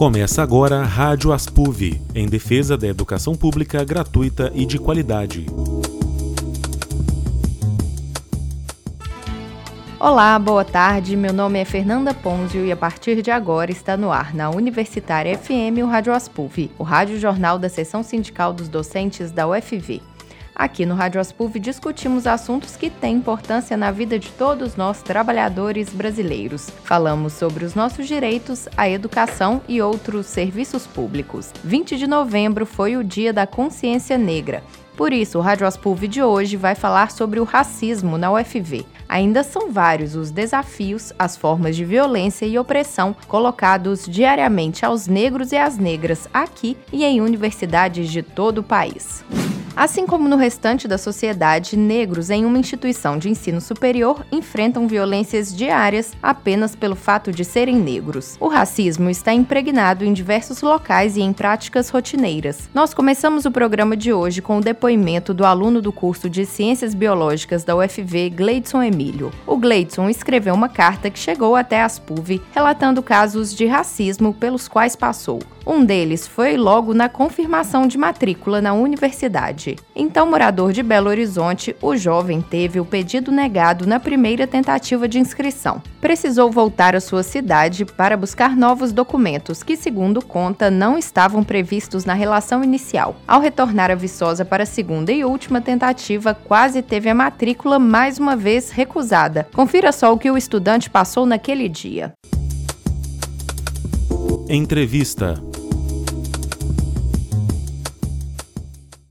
Começa agora a Rádio Aspuv, em defesa da educação pública gratuita e de qualidade. Olá, boa tarde. Meu nome é Fernanda Ponzio e a partir de agora está no ar na Universitária FM o Rádio Aspuv, o rádio jornal da seção sindical dos docentes da UFV. Aqui no Rádio Aspuv discutimos assuntos que têm importância na vida de todos nós trabalhadores brasileiros. Falamos sobre os nossos direitos, a educação e outros serviços públicos. 20 de novembro foi o Dia da Consciência Negra. Por isso, o Rádio Aspuv de hoje vai falar sobre o racismo na UFV. Ainda são vários os desafios, as formas de violência e opressão colocados diariamente aos negros e às negras aqui e em universidades de todo o país. Assim como no restante da sociedade, negros em uma instituição de ensino superior enfrentam violências diárias apenas pelo fato de serem negros. O racismo está impregnado em diversos locais e em práticas rotineiras. Nós começamos o programa de hoje com o depoimento do aluno do curso de Ciências Biológicas da UFV, Gleidson Emílio. O Gleidson escreveu uma carta que chegou até as PUV relatando casos de racismo pelos quais passou. Um deles foi logo na confirmação de matrícula na universidade. Então, morador de Belo Horizonte, o jovem teve o pedido negado na primeira tentativa de inscrição. Precisou voltar à sua cidade para buscar novos documentos que, segundo conta, não estavam previstos na relação inicial. Ao retornar a Viçosa para a segunda e última tentativa, quase teve a matrícula mais uma vez recusada. Confira só o que o estudante passou naquele dia. Entrevista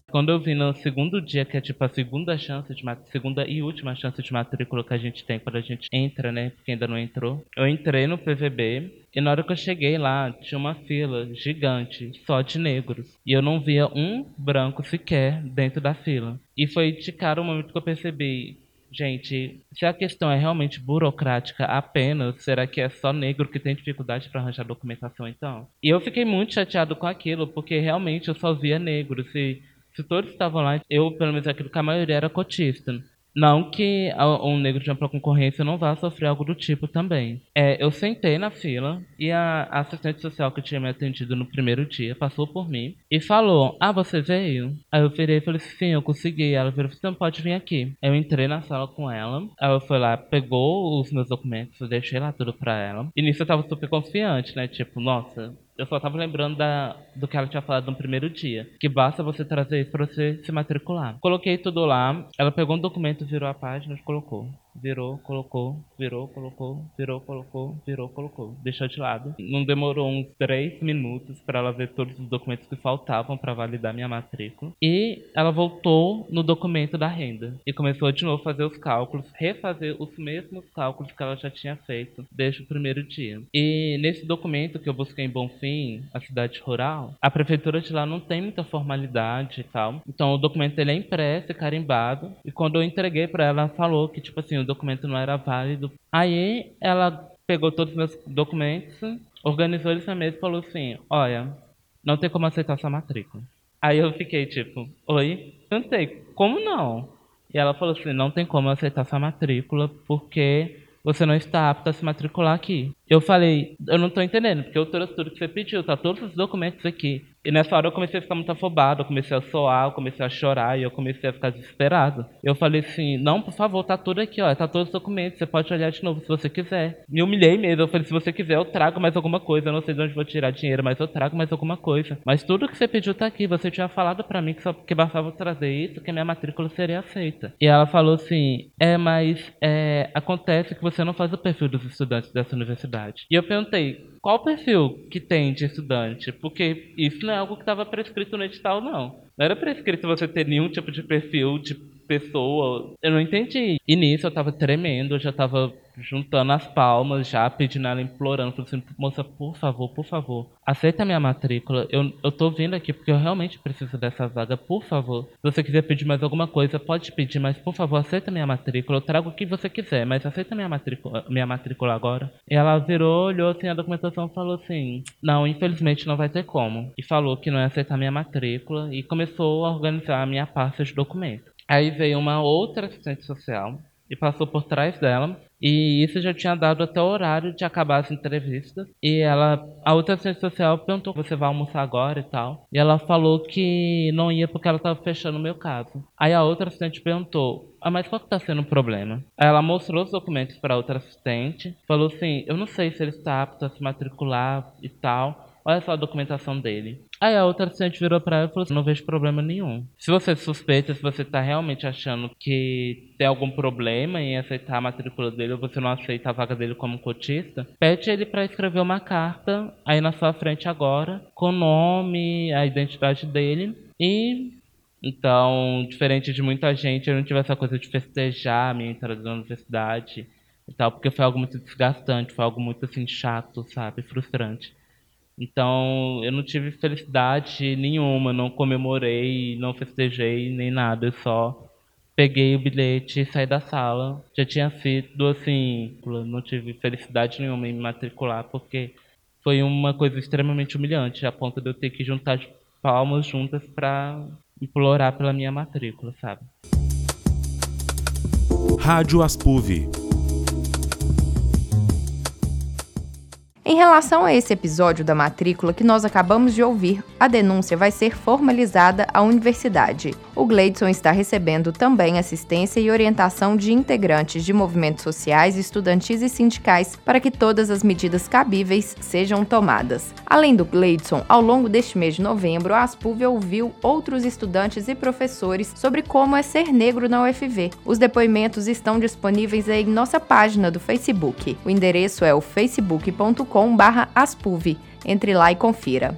Quando eu vi no segundo dia, que é tipo a segunda chance de segunda e última chance de matrícula que a gente tem quando a gente entra, né? Porque ainda não entrou. Eu entrei no PVB e na hora que eu cheguei lá, tinha uma fila gigante só de negros. E eu não via um branco sequer dentro da fila. E foi de cara o momento que eu percebi Gente, se a questão é realmente burocrática apenas, será que é só negro que tem dificuldade para arranjar documentação então? E eu fiquei muito chateado com aquilo, porque realmente eu só via negros. E se todos estavam lá, eu, pelo menos aquilo que a maioria era cotista. Não que um negro de ampla concorrência não vá sofrer algo do tipo também. É, eu sentei na fila e a assistente social que tinha me atendido no primeiro dia passou por mim e falou: Ah, você veio? Aí eu virei e falei: Sim, eu consegui. Ela virou: Você não pode vir aqui. Eu entrei na sala com ela. Eu fui lá, pegou os meus documentos, eu deixei lá tudo pra ela. E nisso eu tava super confiante, né? Tipo, nossa, eu só tava lembrando da, do que ela tinha falado no primeiro dia. Que basta você trazer isso pra você se matricular. Coloquei tudo lá. Ela pegou um documento, virou a página e colocou virou, colocou, virou, colocou, virou, colocou, virou, colocou. Deixou de lado. Não demorou uns três minutos para ela ver todos os documentos que faltavam para validar minha matrícula. E ela voltou no documento da renda e começou de novo a fazer os cálculos, refazer os mesmos cálculos que ela já tinha feito desde o primeiro dia. E nesse documento que eu busquei em Bonfim, a cidade rural, a prefeitura de lá não tem muita formalidade e tal. Então o documento ele é impresso carimbado. E quando eu entreguei para ela, ela falou que tipo assim, o documento não era válido. Aí ela pegou todos os meus documentos, organizou eles na mesa e falou assim: Olha, não tem como aceitar essa matrícula. Aí eu fiquei tipo: Oi? Tentei, como não? E ela falou assim: Não tem como aceitar essa matrícula porque você não está apto a se matricular aqui. Eu falei, eu não estou entendendo, porque eu trouxe tudo que você pediu, tá todos os documentos aqui. E nessa hora eu comecei a ficar muito afobado, eu comecei a soar, eu comecei a chorar e eu comecei a ficar desesperado. Eu falei assim, não, por favor, tá tudo aqui, ó, tá todos os documentos, você pode olhar de novo se você quiser. Me humilhei mesmo, eu falei, se você quiser eu trago mais alguma coisa, eu não sei de onde vou tirar dinheiro, mas eu trago mais alguma coisa. Mas tudo que você pediu tá aqui, você tinha falado para mim que só que bastava trazer isso, que minha matrícula seria aceita. E ela falou assim, é, mas é, acontece que você não faz o perfil dos estudantes dessa universidade. E eu perguntei, qual o perfil que tem de estudante? Porque isso não é algo que estava prescrito no edital, não. Não era prescrito você ter nenhum tipo de perfil de pessoa. Eu não entendi. E nisso eu tava tremendo, eu já tava juntando as palmas, já pedindo ela, implorando, falando assim, moça, por favor, por favor, aceita minha matrícula. Eu, eu tô vindo aqui porque eu realmente preciso dessa vaga, por favor. Se você quiser pedir mais alguma coisa, pode pedir, mas por favor, aceita minha matrícula. Eu trago o que você quiser, mas aceita minha matrícula, minha matrícula agora. E ela virou, olhou assim a documentação e falou assim: Não, infelizmente não vai ter como. E falou que não ia aceitar minha matrícula e começou a organizar a minha pasta de documentos. Aí veio uma outra assistente social e passou por trás dela E isso já tinha dado até o horário de acabar as entrevistas. E ela, a outra assistente social perguntou: você vai almoçar agora e tal? E ela falou que não ia porque ela estava fechando o meu caso. Aí a outra assistente perguntou: ah, mas qual que tá sendo o problema? Aí ela mostrou os documentos para outra assistente, falou assim: eu não sei se ele está apto a se matricular e tal. Olha só a documentação dele. Aí a outra assistente virou pra ela e falou assim, não vejo problema nenhum. Se você suspeita, se você tá realmente achando que tem algum problema em aceitar a matrícula dele ou você não aceita a vaga dele como cotista, pede ele para escrever uma carta aí na sua frente agora, com o nome, a identidade dele e então, diferente de muita gente, eu não tive essa coisa de festejar a minha entrada na universidade e tal, porque foi algo muito desgastante, foi algo muito assim chato, sabe, frustrante. Então, eu não tive felicidade nenhuma, não comemorei, não festejei nem nada, eu só peguei o bilhete e saí da sala. Já tinha sido assim, não tive felicidade nenhuma em me matricular, porque foi uma coisa extremamente humilhante, a ponto de eu ter que juntar palmas juntas para implorar pela minha matrícula, sabe? Rádio Aspuv Em relação a esse episódio da matrícula que nós acabamos de ouvir, a denúncia vai ser formalizada à universidade. O Gleidson está recebendo também assistência e orientação de integrantes de movimentos sociais, estudantis e sindicais para que todas as medidas cabíveis sejam tomadas. Além do Gleidson, ao longo deste mês de novembro, a Aspuv ouviu outros estudantes e professores sobre como é ser negro na UFV. Os depoimentos estão disponíveis em nossa página do Facebook. O endereço é o facebook.com aspuv. Entre lá e confira.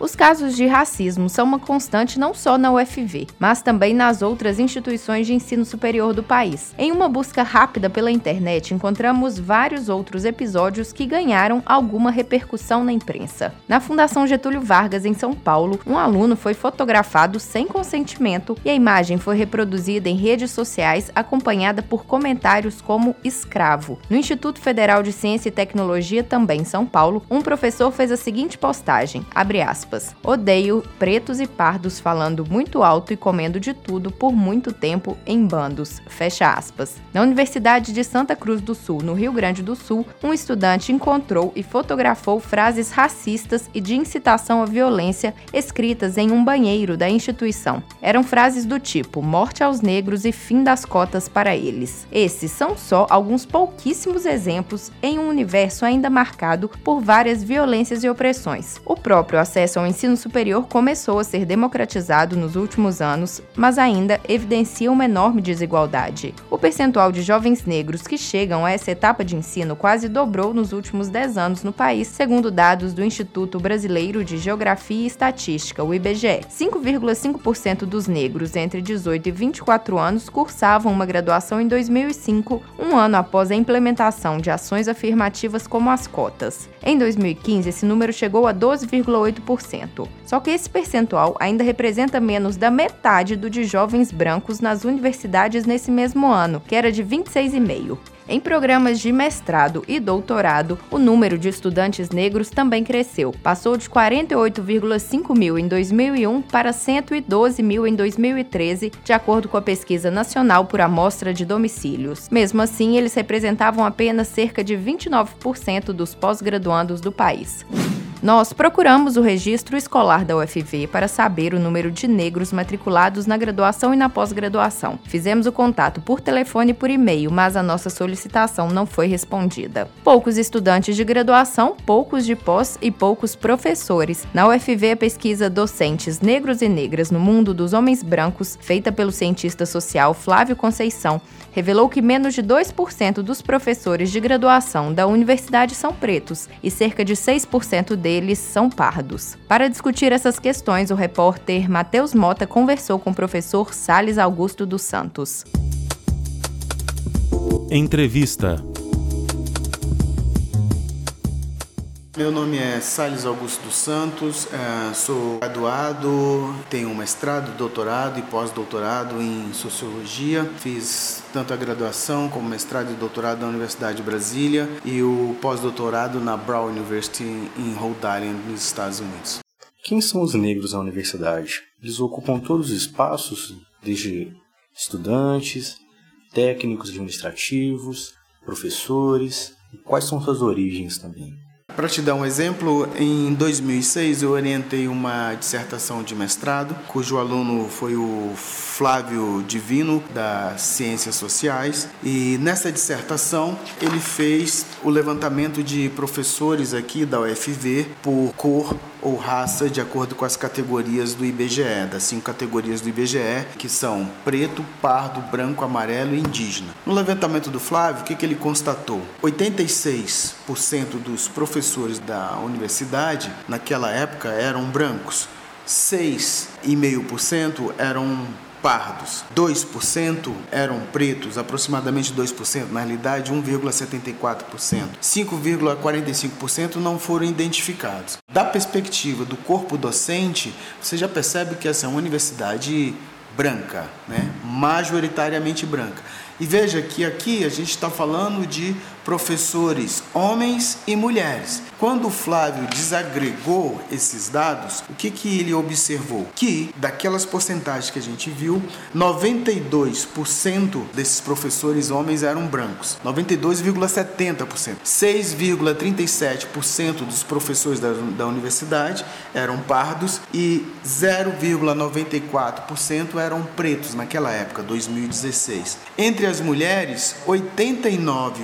Os casos de racismo são uma constante não só na UFV, mas também nas outras instituições de ensino superior do país. Em uma busca rápida pela internet, encontramos vários outros episódios que ganharam alguma repercussão na imprensa. Na Fundação Getúlio Vargas, em São Paulo, um aluno foi fotografado sem consentimento e a imagem foi reproduzida em redes sociais acompanhada por comentários como escravo. No Instituto Federal de Ciência e Tecnologia, também em São Paulo, um professor fez a seguinte postagem, abre aspas, aspas. Odeio pretos e pardos falando muito alto e comendo de tudo por muito tempo em bandos. Fecha aspas. Na Universidade de Santa Cruz do Sul, no Rio Grande do Sul, um estudante encontrou e fotografou frases racistas e de incitação à violência escritas em um banheiro da instituição. Eram frases do tipo morte aos negros e fim das cotas para eles. Esses são só alguns pouquíssimos exemplos em um universo ainda marcado por várias violências e opressões. O próprio acesso acesso ao ensino superior começou a ser democratizado nos últimos anos, mas ainda evidencia uma enorme desigualdade. O percentual de jovens negros que chegam a essa etapa de ensino quase dobrou nos últimos 10 anos no país, segundo dados do Instituto Brasileiro de Geografia e Estatística, o IBGE. 5,5% dos negros entre 18 e 24 anos cursavam uma graduação em 2005, um ano após a implementação de ações afirmativas como as cotas. Em 2015, esse número chegou a 12,8%. Só que esse percentual ainda representa menos da metade do de jovens brancos nas universidades nesse mesmo ano, que era de 26,5%. Em programas de mestrado e doutorado, o número de estudantes negros também cresceu. Passou de 48,5 mil em 2001 para 112 mil em 2013, de acordo com a Pesquisa Nacional por Amostra de Domicílios. Mesmo assim, eles representavam apenas cerca de 29% dos pós-graduandos do país. Nós procuramos o registro escolar da UFV para saber o número de negros matriculados na graduação e na pós-graduação. Fizemos o contato por telefone e por e-mail, mas a nossa solicitação não foi respondida. Poucos estudantes de graduação, poucos de pós e poucos professores. Na UFV, a pesquisa Docentes Negros e Negras no Mundo dos Homens Brancos, feita pelo cientista social Flávio Conceição, revelou que menos de 2% dos professores de graduação da universidade são pretos e cerca de 6% deles são pardos. Para discutir essas questões, o repórter Matheus Mota conversou com o professor Sales Augusto dos Santos. Entrevista Meu nome é Sales Augusto dos Santos, é, sou graduado, tenho mestrado, doutorado e pós-doutorado em Sociologia. Fiz tanto a graduação como mestrado e doutorado na Universidade de Brasília e o pós-doutorado na Brown University em Rhode Island, nos Estados Unidos. Quem são os negros na universidade? Eles ocupam todos os espaços, desde estudantes, técnicos administrativos, professores quais são suas origens também? Para te dar um exemplo, em 2006 eu orientei uma dissertação de mestrado, cujo aluno foi o Flávio Divino, das Ciências Sociais, e nessa dissertação ele fez o levantamento de professores aqui da UFV por cor ou raça de acordo com as categorias do IBGE, das cinco categorias do IBGE, que são preto, pardo, branco, amarelo e indígena. No levantamento do Flávio, o que, que ele constatou? 86% dos professores da universidade naquela época eram brancos, 6,5% eram pardos. 2% eram pretos, aproximadamente 2%, na realidade 1,74%. 5,45% não foram identificados. Da perspectiva do corpo docente, você já percebe que essa é uma universidade branca, né? majoritariamente branca. E veja que aqui a gente está falando de professores, homens e mulheres. Quando Flávio desagregou esses dados, o que, que ele observou? Que daquelas porcentagens que a gente viu, 92% desses professores homens eram brancos, 92,70%. 6,37% dos professores da, da universidade eram pardos e 0,94% eram pretos naquela época, 2016. Entre as mulheres, 89,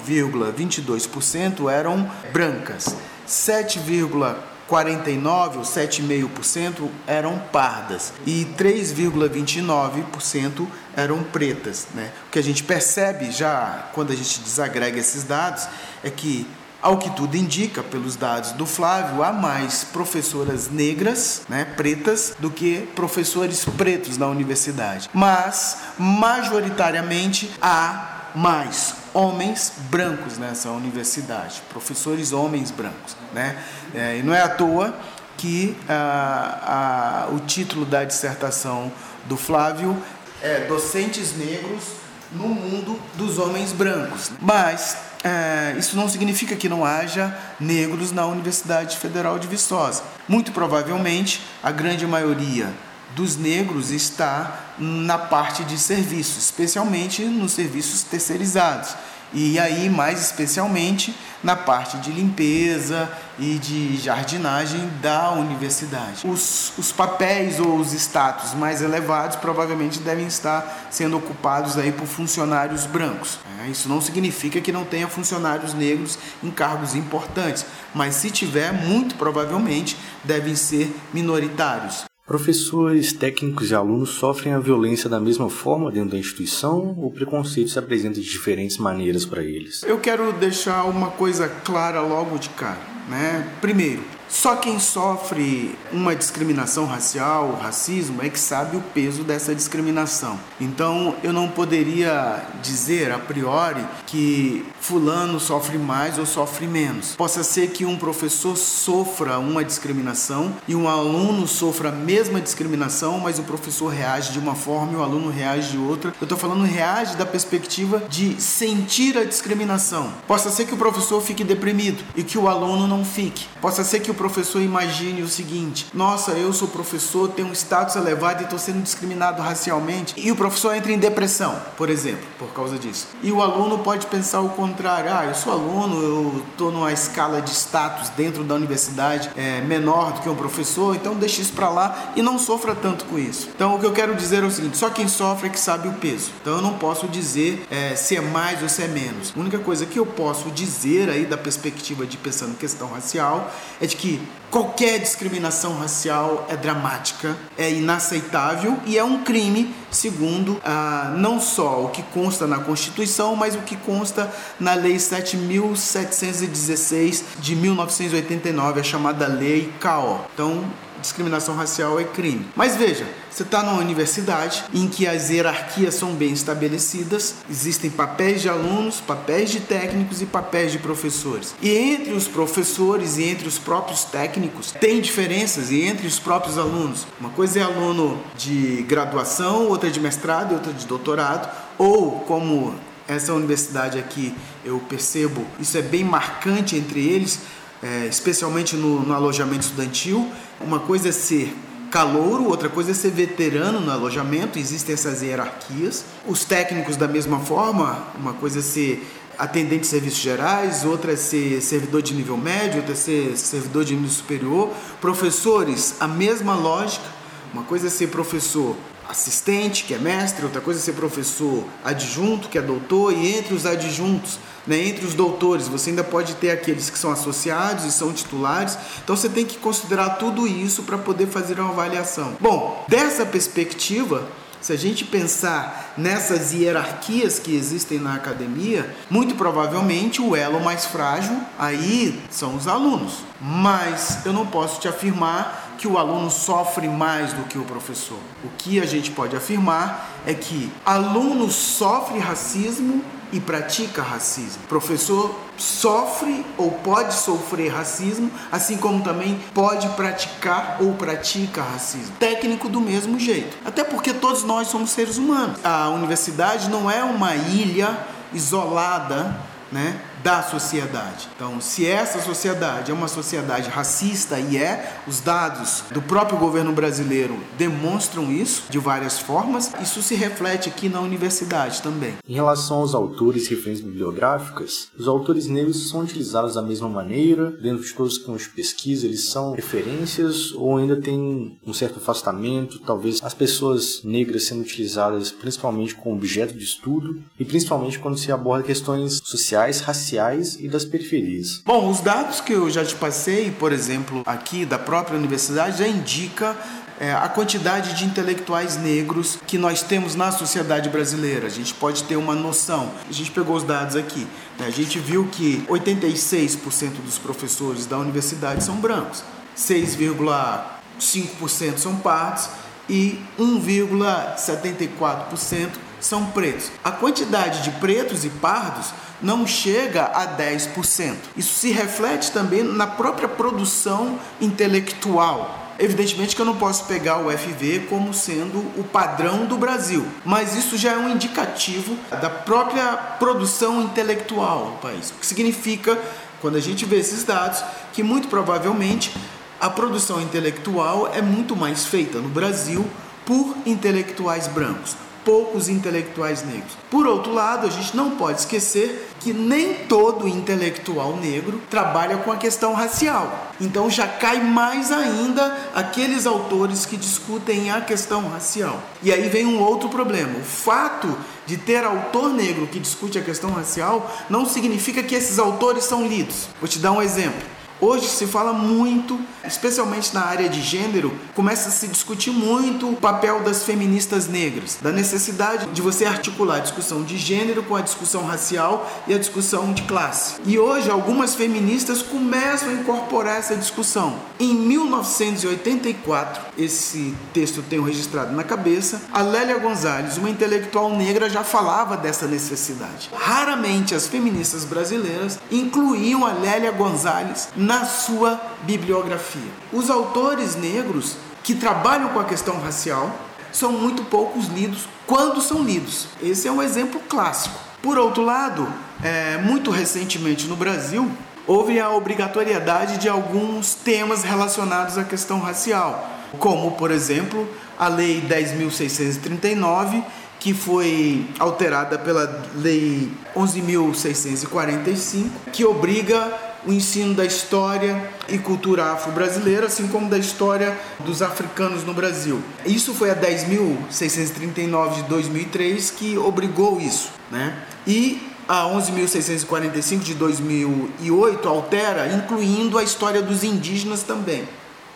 22% eram brancas, 7,49 ou 7,5% eram pardas e 3,29% eram pretas. Né? O que a gente percebe já quando a gente desagrega esses dados é que ao que tudo indica, pelos dados do Flávio, há mais professoras negras, né, pretas, do que professores pretos na universidade. Mas, majoritariamente, há mais homens brancos nessa universidade, professores homens brancos. Né? É, e não é à toa que ah, ah, o título da dissertação do Flávio é Docentes Negros no Mundo dos Homens Brancos. Mas é, isso não significa que não haja negros na Universidade Federal de Viçosa. Muito provavelmente, a grande maioria dos negros está na parte de serviços, especialmente nos serviços terceirizados. E aí, mais especialmente, na parte de limpeza e de jardinagem da universidade. Os, os papéis ou os status mais elevados provavelmente devem estar sendo ocupados aí por funcionários brancos. É, isso não significa que não tenha funcionários negros em cargos importantes, mas se tiver, muito provavelmente devem ser minoritários. Professores, técnicos e alunos sofrem a violência da mesma forma dentro da instituição o preconceito se apresenta de diferentes maneiras para eles? Eu quero deixar uma coisa clara logo de cara. Né? Primeiro, só quem sofre uma discriminação racial, racismo, é que sabe o peso dessa discriminação. Então eu não poderia dizer a priori que fulano sofre mais ou sofre menos. Possa ser que um professor sofra uma discriminação e um aluno sofra a mesma discriminação, mas o professor reage de uma forma e o aluno reage de outra. Eu estou falando reage da perspectiva de sentir a discriminação. Possa ser que o professor fique deprimido e que o aluno não fique. Possa ser que o professor imagine o seguinte: nossa, eu sou professor, tenho um status elevado e estou sendo discriminado racialmente, e o professor entra em depressão, por exemplo, por causa disso. E o aluno pode pensar o contrário: ah, eu sou aluno, eu estou numa escala de status dentro da universidade é, menor do que um professor, então deixe isso para lá e não sofra tanto com isso. Então o que eu quero dizer é o seguinte: só quem sofre é que sabe o peso. Então eu não posso dizer é, se é mais ou se é menos. A única coisa que eu posso dizer aí da perspectiva de pensando questão racial é de que qualquer discriminação racial é dramática, é inaceitável e é um crime, segundo ah, não só o que consta na Constituição, mas o que consta na Lei 7.716 de 1989, a chamada Lei CAO. Então, discriminação racial é crime. Mas veja, você está numa universidade em que as hierarquias são bem estabelecidas, existem papéis de alunos, papéis de técnicos e papéis de professores. E entre os professores e entre os próprios técnicos tem diferenças e entre os próprios alunos. Uma coisa é aluno de graduação, outra de mestrado e outra de doutorado, ou como essa universidade aqui eu percebo, isso é bem marcante entre eles, é, especialmente no, no alojamento estudantil. Uma coisa é ser calouro, outra coisa é ser veterano no alojamento, existem essas hierarquias. Os técnicos, da mesma forma, uma coisa é ser atendente de serviços gerais, outra é ser servidor de nível médio, outra é ser servidor de nível superior. Professores, a mesma lógica. Uma coisa é ser professor assistente, que é mestre, outra coisa é ser professor adjunto, que é doutor, e entre os adjuntos, né, entre os doutores, você ainda pode ter aqueles que são associados e são titulares, então você tem que considerar tudo isso para poder fazer uma avaliação. Bom, dessa perspectiva, se a gente pensar nessas hierarquias que existem na academia, muito provavelmente o elo mais frágil aí são os alunos. Mas eu não posso te afirmar que o aluno sofre mais do que o professor. O que a gente pode afirmar é que aluno sofre racismo e pratica racismo. Professor sofre ou pode sofrer racismo, assim como também pode praticar ou pratica racismo. Técnico do mesmo jeito. Até porque todos nós somos seres humanos. A universidade não é uma ilha isolada, né? Da sociedade. Então, se essa sociedade é uma sociedade racista e é, os dados do próprio governo brasileiro demonstram isso de várias formas, isso se reflete aqui na universidade também. Em relação aos autores e referências bibliográficas, os autores negros são utilizados da mesma maneira, dentro de todos os campos de pesquisa, eles são referências ou ainda tem um certo afastamento, talvez as pessoas negras sendo utilizadas principalmente como objeto de estudo e principalmente quando se aborda questões sociais, raciais sociais e das periferias. Bom, os dados que eu já te passei, por exemplo, aqui da própria universidade, já indica é, a quantidade de intelectuais negros que nós temos na sociedade brasileira. A gente pode ter uma noção. A gente pegou os dados aqui. Né? A gente viu que 86% dos professores da universidade são brancos, 6,5% são pardos e 1,74% são pretos. A quantidade de pretos e pardos não chega a 10%. Isso se reflete também na própria produção intelectual. Evidentemente que eu não posso pegar o FV como sendo o padrão do Brasil, mas isso já é um indicativo da própria produção intelectual do país. O que significa, quando a gente vê esses dados, que muito provavelmente a produção intelectual é muito mais feita no Brasil por intelectuais brancos poucos intelectuais negros. Por outro lado, a gente não pode esquecer que nem todo intelectual negro trabalha com a questão racial. Então já cai mais ainda aqueles autores que discutem a questão racial. E aí vem um outro problema. O fato de ter autor negro que discute a questão racial não significa que esses autores são lidos. Vou te dar um exemplo. Hoje se fala muito, especialmente na área de gênero, começa a se discutir muito o papel das feministas negras, da necessidade de você articular a discussão de gênero com a discussão racial e a discussão de classe. E hoje algumas feministas começam a incorporar essa discussão. Em 1984, esse texto tenho registrado na cabeça, a Lélia Gonzalez, uma intelectual negra, já falava dessa necessidade. Raramente as feministas brasileiras incluíam a Lélia Gonzalez na sua bibliografia. Os autores negros que trabalham com a questão racial são muito poucos lidos quando são lidos. Esse é um exemplo clássico. Por outro lado, é, muito recentemente no Brasil, houve a obrigatoriedade de alguns temas relacionados à questão racial, como, por exemplo, a Lei 10.639, que foi alterada pela Lei 11.645, que obriga o ensino da história e cultura afro-brasileira, assim como da história dos africanos no Brasil. Isso foi a 10.639 de 2003 que obrigou isso, né? E a 11.645 de 2008 altera, incluindo a história dos indígenas também,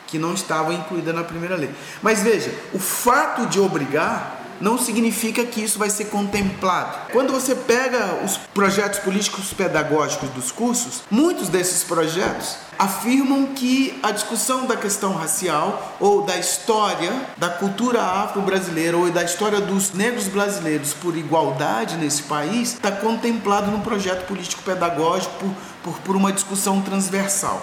que não estava incluída na primeira lei. Mas veja, o fato de obrigar não significa que isso vai ser contemplado. Quando você pega os projetos políticos pedagógicos dos cursos, muitos desses projetos afirmam que a discussão da questão racial ou da história da cultura afro-brasileira ou da história dos negros brasileiros por igualdade nesse país está contemplado no projeto político pedagógico por, por, por uma discussão transversal.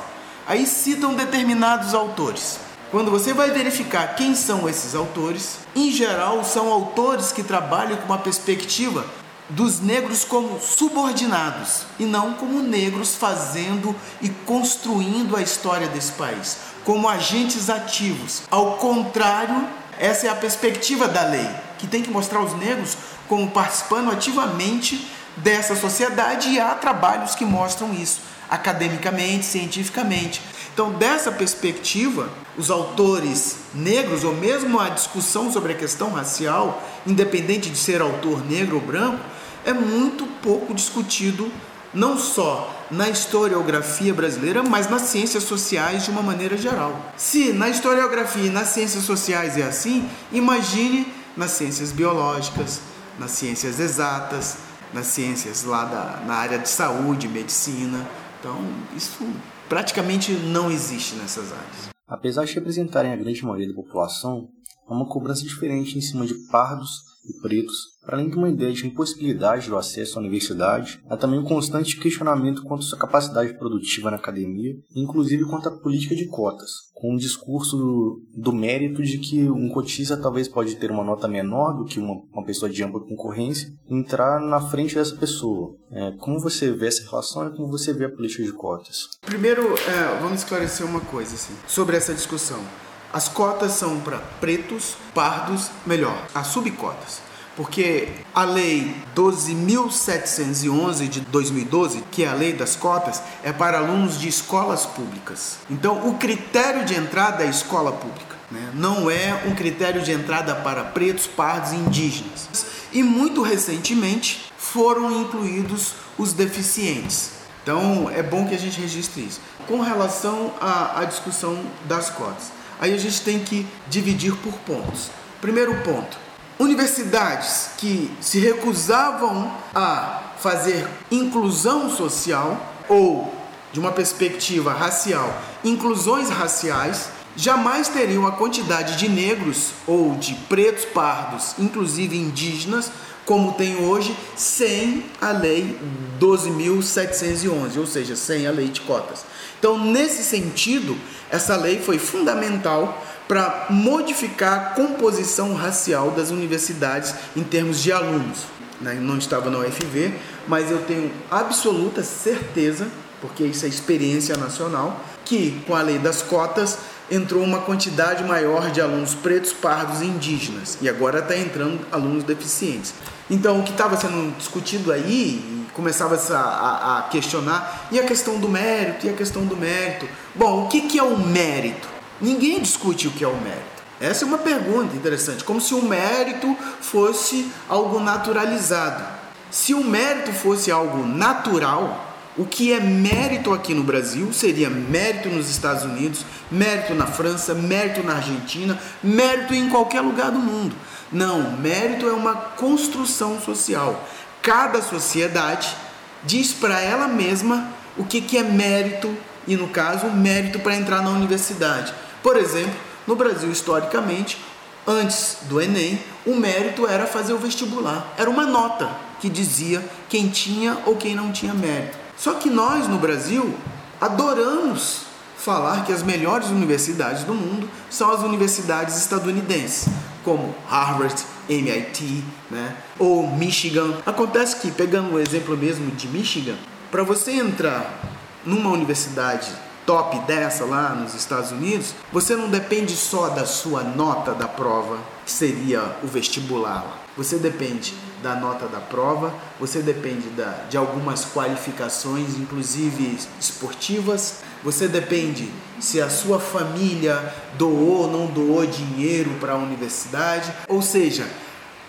Aí citam determinados autores. Quando você vai verificar quem são esses autores, em geral são autores que trabalham com uma perspectiva dos negros como subordinados e não como negros fazendo e construindo a história desse país, como agentes ativos. Ao contrário, essa é a perspectiva da lei, que tem que mostrar os negros como participando ativamente dessa sociedade e há trabalhos que mostram isso academicamente, cientificamente. Então, dessa perspectiva, os autores negros, ou mesmo a discussão sobre a questão racial, independente de ser autor negro ou branco, é muito pouco discutido, não só na historiografia brasileira, mas nas ciências sociais de uma maneira geral. Se na historiografia e nas ciências sociais é assim, imagine nas ciências biológicas, nas ciências exatas, nas ciências lá da, na área de saúde, medicina. Então, isso praticamente não existe nessas áreas. Apesar de representarem a grande maioria da população, há uma cobrança diferente em cima de pardos e pretos para além de uma ideia de impossibilidade do acesso à universidade, há também um constante questionamento quanto à sua capacidade produtiva na academia, inclusive quanto à política de cotas, com um discurso do, do mérito de que um cotista talvez pode ter uma nota menor do que uma, uma pessoa de ampla concorrência entrar na frente dessa pessoa. É, como você vê essa relação e como você vê a política de cotas? Primeiro, é, vamos esclarecer uma coisa assim, sobre essa discussão. As cotas são para pretos, pardos, melhor, as subcotas porque a lei 12.711 de 2012, que é a lei das cotas, é para alunos de escolas públicas. Então, o critério de entrada é escola pública, né? não é um critério de entrada para pretos, pardos e indígenas. E muito recentemente foram incluídos os deficientes. Então, é bom que a gente registre isso. Com relação à, à discussão das cotas, aí a gente tem que dividir por pontos. Primeiro ponto, universidades que se recusavam a fazer inclusão social ou, de uma perspectiva racial, inclusões raciais, jamais teriam a quantidade de negros ou de pretos pardos, inclusive indígenas, como tem hoje, sem a lei 12.711, ou seja, sem a lei de cotas. Então, nesse sentido, essa lei foi fundamental para modificar a composição racial das universidades em termos de alunos. Né? Não estava na UFV, mas eu tenho absoluta certeza, porque isso é experiência nacional, que com a lei das cotas entrou uma quantidade maior de alunos pretos, pardos e indígenas, e agora está entrando alunos deficientes. Então, o que estava sendo discutido aí, começava a, a, a, questionar, e a questão do mérito, e a questão do mérito. Bom, o que, que é o mérito? Ninguém discute o que é o mérito. Essa é uma pergunta interessante, como se o mérito fosse algo naturalizado. Se o mérito fosse algo natural, o que é mérito aqui no Brasil seria mérito nos Estados Unidos, mérito na França, mérito na Argentina, mérito em qualquer lugar do mundo. Não, mérito é uma construção social. Cada sociedade diz para ela mesma o que, que é mérito e, no caso, mérito para entrar na universidade. Por exemplo, no Brasil, historicamente, antes do Enem, o mérito era fazer o vestibular. Era uma nota que dizia quem tinha ou quem não tinha mérito. Só que nós, no Brasil, adoramos falar que as melhores universidades do mundo são as universidades estadunidenses, como Harvard, MIT, né? ou Michigan. Acontece que, pegando o exemplo mesmo de Michigan, para você entrar numa universidade top dessa lá nos Estados Unidos, você não depende só da sua nota da prova, seria o vestibular. Você depende da nota da prova, você depende da, de algumas qualificações, inclusive esportivas, você depende se a sua família doou ou não doou dinheiro para a universidade, ou seja,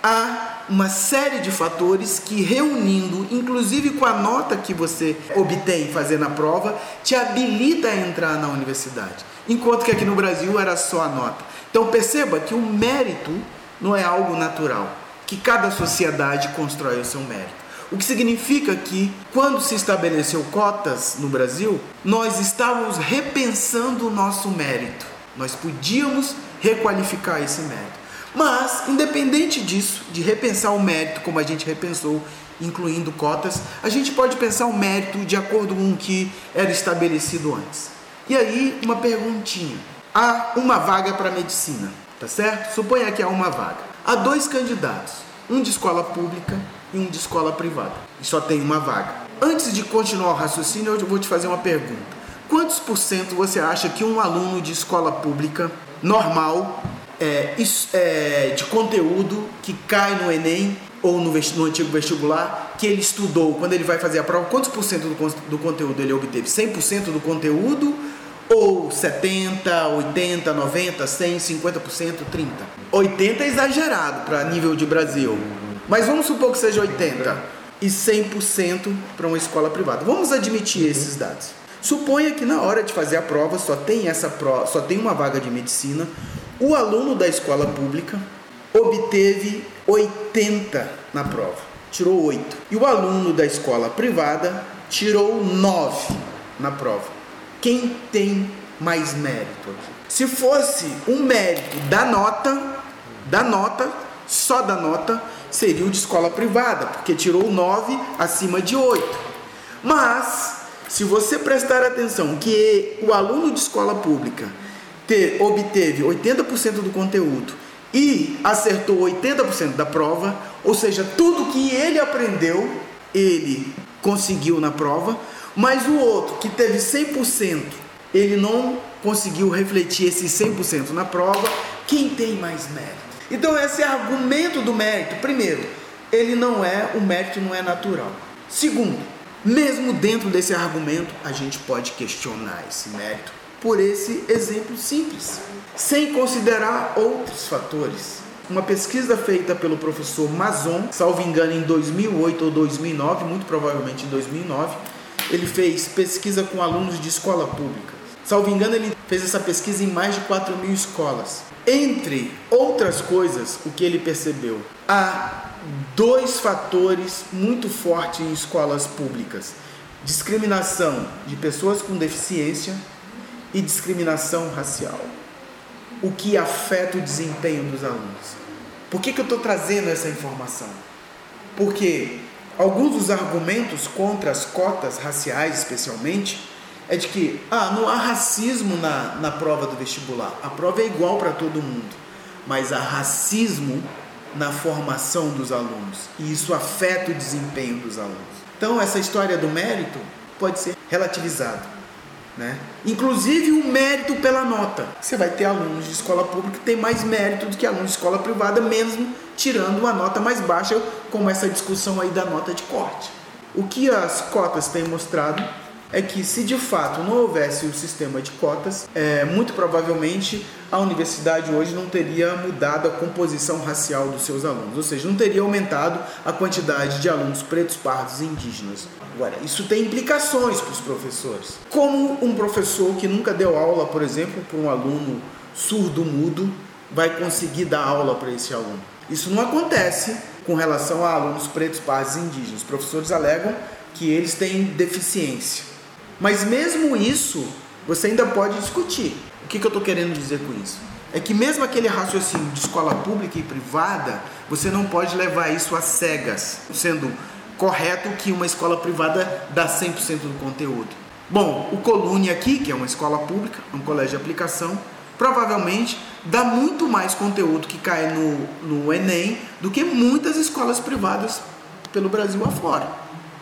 há uma série de fatores que, reunindo, inclusive com a nota que você obtém fazendo a prova, te habilita a entrar na universidade. Enquanto que aqui no Brasil era só a nota. Então perceba que o mérito não é algo natural, que cada sociedade constrói o seu mérito. O que significa que, quando se estabeleceu cotas no Brasil, nós estávamos repensando o nosso mérito. Nós podíamos requalificar esse mérito. Mas, independente disso, de repensar o mérito como a gente repensou, incluindo cotas, a gente pode pensar o mérito de acordo com o que era estabelecido antes. E aí, uma perguntinha. Há uma vaga para medicina, tá certo? Suponha que há uma vaga. Há dois candidatos, um de escola pública e um de escola privada. E só tem uma vaga. Antes de continuar o raciocínio, eu vou te fazer uma pergunta. Quantos por cento você acha que um aluno de escola pública normal é, é, de conteúdo que cai no Enem ou no, no, antigo vestibular que ele estudou quando ele vai fazer a prova, quantos por cento do, do conteúdo ele obteve? 100% do conteúdo ou 70, 80, 90, 100, 50%, 30? 80 é exagerado para nível de Brasil. Mas vamos supor que seja 80 e 100% para uma escola privada. Vamos admitir esses dados. Suponha que na hora de fazer a prova só tem essa prova, só tem uma vaga de medicina. O aluno da escola pública obteve 80 na prova, tirou 8. E o aluno da escola privada tirou 9 na prova. Quem tem mais mérito aqui? Se fosse um mérito da nota, da nota, só da nota, seria o de escola privada, porque tirou 9 acima de 8. Mas, se você prestar atenção que o aluno de escola pública ter, obteve 80% do conteúdo e acertou 80% da prova, ou seja, tudo que ele aprendeu, ele conseguiu na prova, mas o outro que teve 100%, ele não conseguiu refletir esse 100% na prova, quem tem mais mérito? Então esse é argumento do mérito. Primeiro, ele não é, o mérito não é natural. Segundo, mesmo dentro desse argumento, a gente pode questionar esse mérito por esse exemplo simples, sem considerar outros fatores. Uma pesquisa feita pelo professor Mazon, salvo engano em 2008 ou 2009, muito provavelmente em 2009, ele fez pesquisa com alunos de escola pública. Salvo engano, ele fez essa pesquisa em mais de 4 mil escolas. Entre outras coisas, o que ele percebeu? Há dois fatores muito fortes em escolas públicas: discriminação de pessoas com deficiência e discriminação racial. O que afeta o desempenho dos alunos. Por que, que eu estou trazendo essa informação? Porque alguns dos argumentos contra as cotas raciais, especialmente, é de que ah, não há racismo na, na prova do vestibular. A prova é igual para todo mundo, mas há racismo na formação dos alunos e isso afeta o desempenho dos alunos. Então, essa história do mérito pode ser relativizada. Né? Inclusive o mérito pela nota. Você vai ter alunos de escola pública que têm mais mérito do que alunos de escola privada, mesmo tirando uma nota mais baixa, como essa discussão aí da nota de corte. O que as cotas têm mostrado é que se de fato não houvesse o sistema de cotas, é, muito provavelmente a universidade hoje não teria mudado a composição racial dos seus alunos, ou seja, não teria aumentado a quantidade de alunos pretos, pardos e indígenas. Agora, isso tem implicações para os professores. Como um professor que nunca deu aula, por exemplo, para um aluno surdo-mudo, vai conseguir dar aula para esse aluno? Isso não acontece com relação a alunos pretos, pardos e indígenas. Os professores alegam que eles têm deficiência. Mas mesmo isso, você ainda pode discutir. O que, que eu estou querendo dizer com isso? É que mesmo aquele raciocínio de escola pública e privada, você não pode levar isso a cegas, sendo correto que uma escola privada dá 100% do conteúdo. Bom, o Colune aqui, que é uma escola pública, um colégio de aplicação, provavelmente dá muito mais conteúdo que cai no, no Enem do que muitas escolas privadas pelo Brasil afora.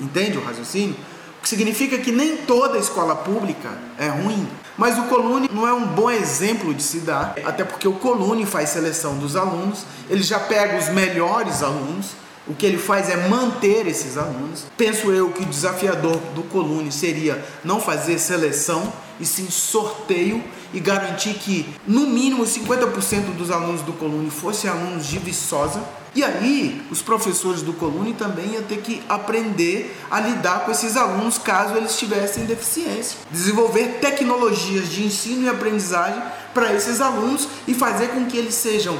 Entende o raciocínio? Que significa que nem toda escola pública é ruim. Mas o Colune não é um bom exemplo de se dar, até porque o Colune faz seleção dos alunos, ele já pega os melhores alunos, o que ele faz é manter esses alunos. Penso eu que o desafiador do Colune seria não fazer seleção, e sim sorteio e garantir que no mínimo 50% dos alunos do Colune fossem alunos de Viçosa e aí, os professores do Colune também iam ter que aprender a lidar com esses alunos caso eles tivessem deficiência. Desenvolver tecnologias de ensino e aprendizagem para esses alunos e fazer com que eles sejam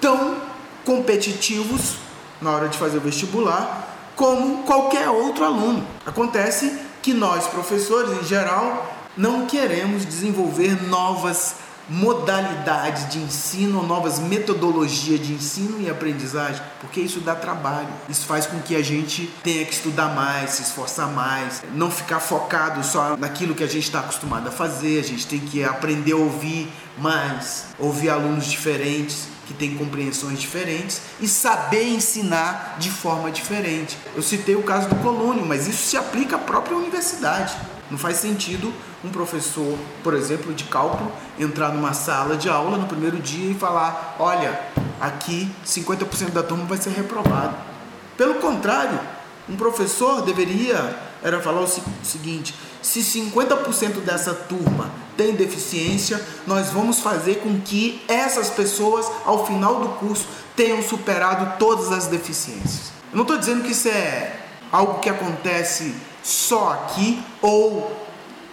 tão competitivos na hora de fazer o vestibular como qualquer outro aluno. Acontece que nós, professores em geral, não queremos desenvolver novas modalidades de ensino, novas metodologias de ensino e aprendizagem, porque isso dá trabalho. Isso faz com que a gente tenha que estudar mais, se esforçar mais, não ficar focado só naquilo que a gente está acostumado a fazer. A gente tem que aprender a ouvir mais, ouvir alunos diferentes que têm compreensões diferentes e saber ensinar de forma diferente. Eu citei o caso do Colônio, mas isso se aplica à própria universidade. Não faz sentido um professor, por exemplo, de cálculo, entrar numa sala de aula no primeiro dia e falar: olha, aqui 50% da turma vai ser reprovado. Pelo contrário, um professor deveria era falar o seguinte: se 50% dessa turma tem deficiência, nós vamos fazer com que essas pessoas, ao final do curso, tenham superado todas as deficiências. Eu não estou dizendo que isso é algo que acontece só aqui ou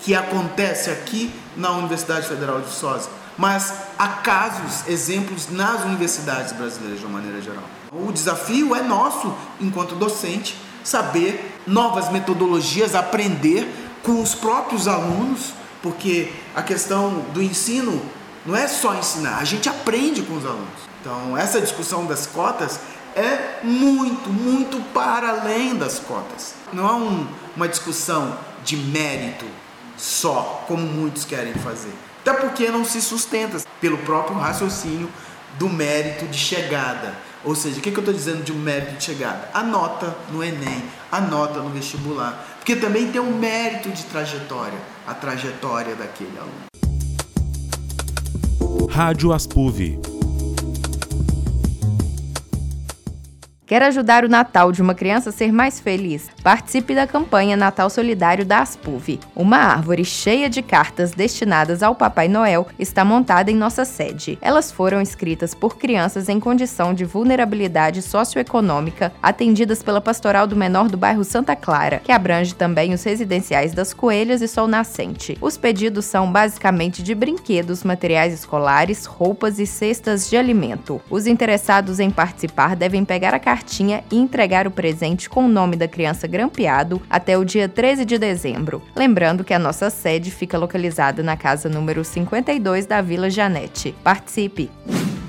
que acontece aqui na Universidade Federal de Viçosa, mas há casos, exemplos nas universidades brasileiras de uma maneira geral. O desafio é nosso, enquanto docente, saber novas metodologias, aprender com os próprios alunos, porque a questão do ensino não é só ensinar, a gente aprende com os alunos. Então, essa discussão das cotas é muito, muito para além das cotas. Não é um, uma discussão de mérito só, como muitos querem fazer. Até porque não se sustenta pelo próprio raciocínio do mérito de chegada. Ou seja, o que, eu estou dizendo de um mérito de chegada? A nota no Enem, a nota no vestibular. Porque também tem um mérito de trajetória, a trajetória daquele aluno. Rádio Aspuv Quer ajudar o Natal de uma criança a ser mais feliz? Participe da campanha Natal Solidário da Aspuv. Uma árvore cheia de cartas destinadas ao Papai Noel está montada em nossa sede. Elas foram escritas por crianças em condição de vulnerabilidade socioeconômica, atendidas pela Pastoral do Menor do bairro Santa Clara, que abrange também os residenciais das Coelhas e Sol Nascente. Os pedidos são basicamente de brinquedos, materiais escolares, roupas e cestas de alimento. Os interessados em participar devem pegar a carta cartinha e entregar o presente com o nome da criança grampeado até o dia 13 de dezembro. Lembrando que a nossa sede fica localizada na casa número 52 da Vila Janete. Participe!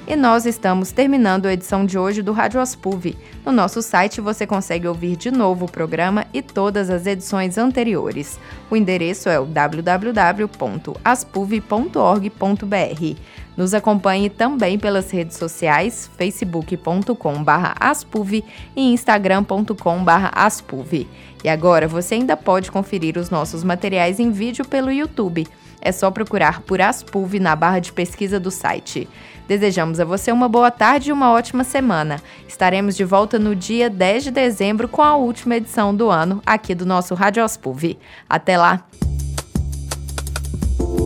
E nós estamos terminando a edição de hoje do Rádio Aspuv. No nosso site você consegue ouvir de novo o programa e todas as edições anteriores. O endereço é o www.aspuv.org.br. Nos acompanhe também pelas redes sociais facebook.com/aspuv e instagram.com/aspuv. E agora você ainda pode conferir os nossos materiais em vídeo pelo YouTube. É só procurar por Aspuv na barra de pesquisa do site. Desejamos a você uma boa tarde e uma ótima semana. Estaremos de volta no dia 10 de dezembro com a última edição do ano aqui do nosso Rádio Aspuv. Até lá!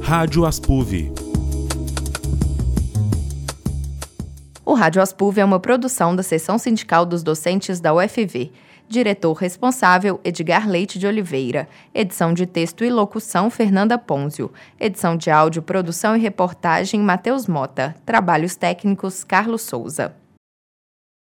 Rádio Aspuv O Rádio Aspuv é uma produção da Seção Sindical dos Docentes da UFV. Diretor responsável, Edgar Leite de Oliveira. Edição de texto e locução, Fernanda Ponzio. Edição de áudio, produção e reportagem, Matheus Mota. Trabalhos técnicos, Carlos Souza.